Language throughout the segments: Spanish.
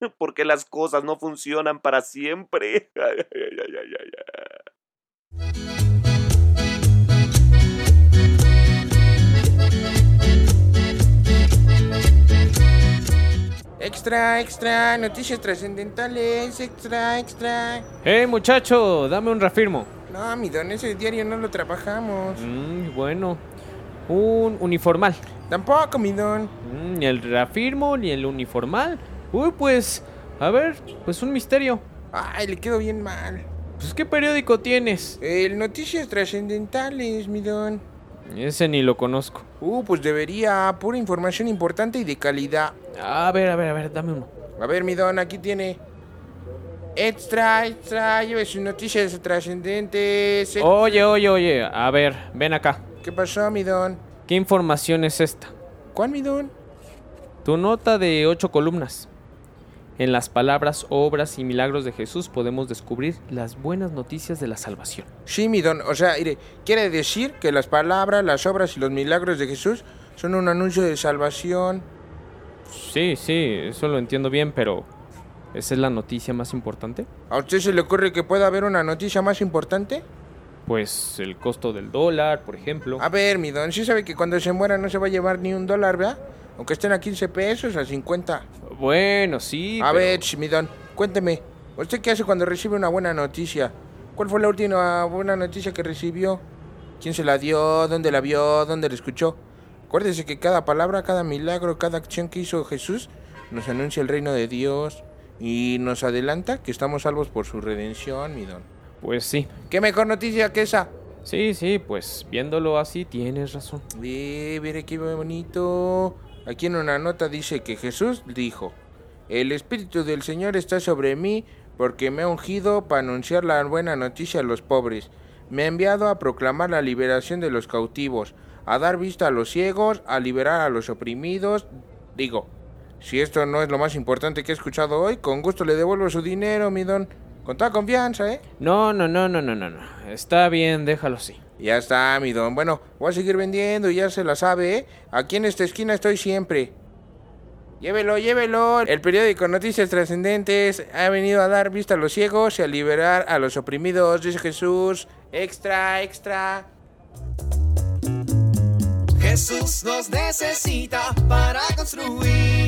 Porque las cosas no funcionan para siempre. Extra, extra, noticias trascendentales, extra, extra. ¡Eh, muchacho! Dame un reafirmo. No, mi don, ese diario no lo trabajamos. Mm, bueno. Un uniformal. Tampoco, mi don. Mm, ni el reafirmo, ni el uniformal. Uy, pues. A ver, pues un misterio. Ay, le quedó bien mal. Pues, ¿qué periódico tienes? El noticias trascendentales, mi don. Ese ni lo conozco. Uh, pues debería, pura información importante y de calidad. A ver, a ver, a ver, dame uno. A ver, mi don, aquí tiene. Extra, extra, lleve sus noticias trascendentes. Oye, oye, oye. A ver, ven acá. ¿Qué pasó, mi don? ¿Qué información es esta? ¿Cuál, mi don? Tu nota de ocho columnas. En las palabras, obras y milagros de Jesús podemos descubrir las buenas noticias de la salvación. Sí, mi don. O sea, quiere decir que las palabras, las obras y los milagros de Jesús son un anuncio de salvación. Sí, sí, eso lo entiendo bien, pero ¿esa es la noticia más importante? ¿A usted se le ocurre que pueda haber una noticia más importante? Pues el costo del dólar, por ejemplo. A ver, mi don, sí sabe que cuando se muera no se va a llevar ni un dólar, ¿verdad? Aunque estén a 15 pesos, a 50. Bueno, sí. a pero- ver, ch, mi don, cuénteme. ¿Usted qué hace cuando recibe una buena noticia? ¿Cuál fue la última buena noticia que recibió? ¿Quién se la dio? ¿Dónde la vio? ¿Dónde la escuchó? Acuérdese que cada palabra, cada milagro, cada acción que hizo Jesús nos anuncia el reino de Dios y nos adelanta que estamos salvos por su redención, mi don. Pues sí. ¿Qué mejor noticia que esa? Sí, sí, pues viéndolo así tienes razón. Eh, mire qué bonito. Aquí en una nota dice que Jesús dijo, el Espíritu del Señor está sobre mí porque me ha ungido para anunciar la buena noticia a los pobres. Me ha enviado a proclamar la liberación de los cautivos, a dar vista a los ciegos, a liberar a los oprimidos. Digo, si esto no es lo más importante que he escuchado hoy, con gusto le devuelvo su dinero, mi don. Con toda confianza, ¿eh? No, no, no, no, no, no. Está bien, déjalo así. Ya está, mi don. Bueno, voy a seguir vendiendo, ya se la sabe, ¿eh? Aquí en esta esquina estoy siempre. Llévelo, llévelo. El periódico Noticias Trascendentes ha venido a dar vista a los ciegos y a liberar a los oprimidos, dice Jesús. Extra, extra. Jesús nos necesita para construir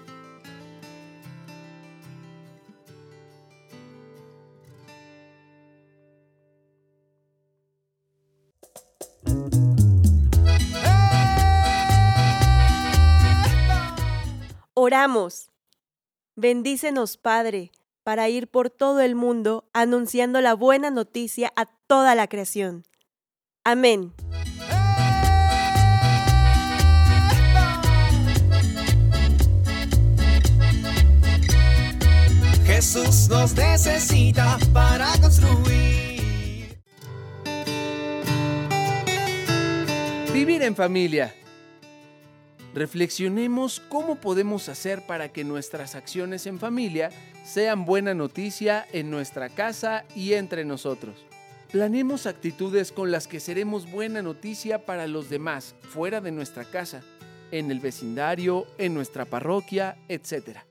Oramos. Bendícenos, Padre, para ir por todo el mundo anunciando la buena noticia a toda la creación. Amén. Jesús nos necesita para construir. Vivir en familia. Reflexionemos cómo podemos hacer para que nuestras acciones en familia sean buena noticia en nuestra casa y entre nosotros. Planemos actitudes con las que seremos buena noticia para los demás, fuera de nuestra casa, en el vecindario, en nuestra parroquia, etc.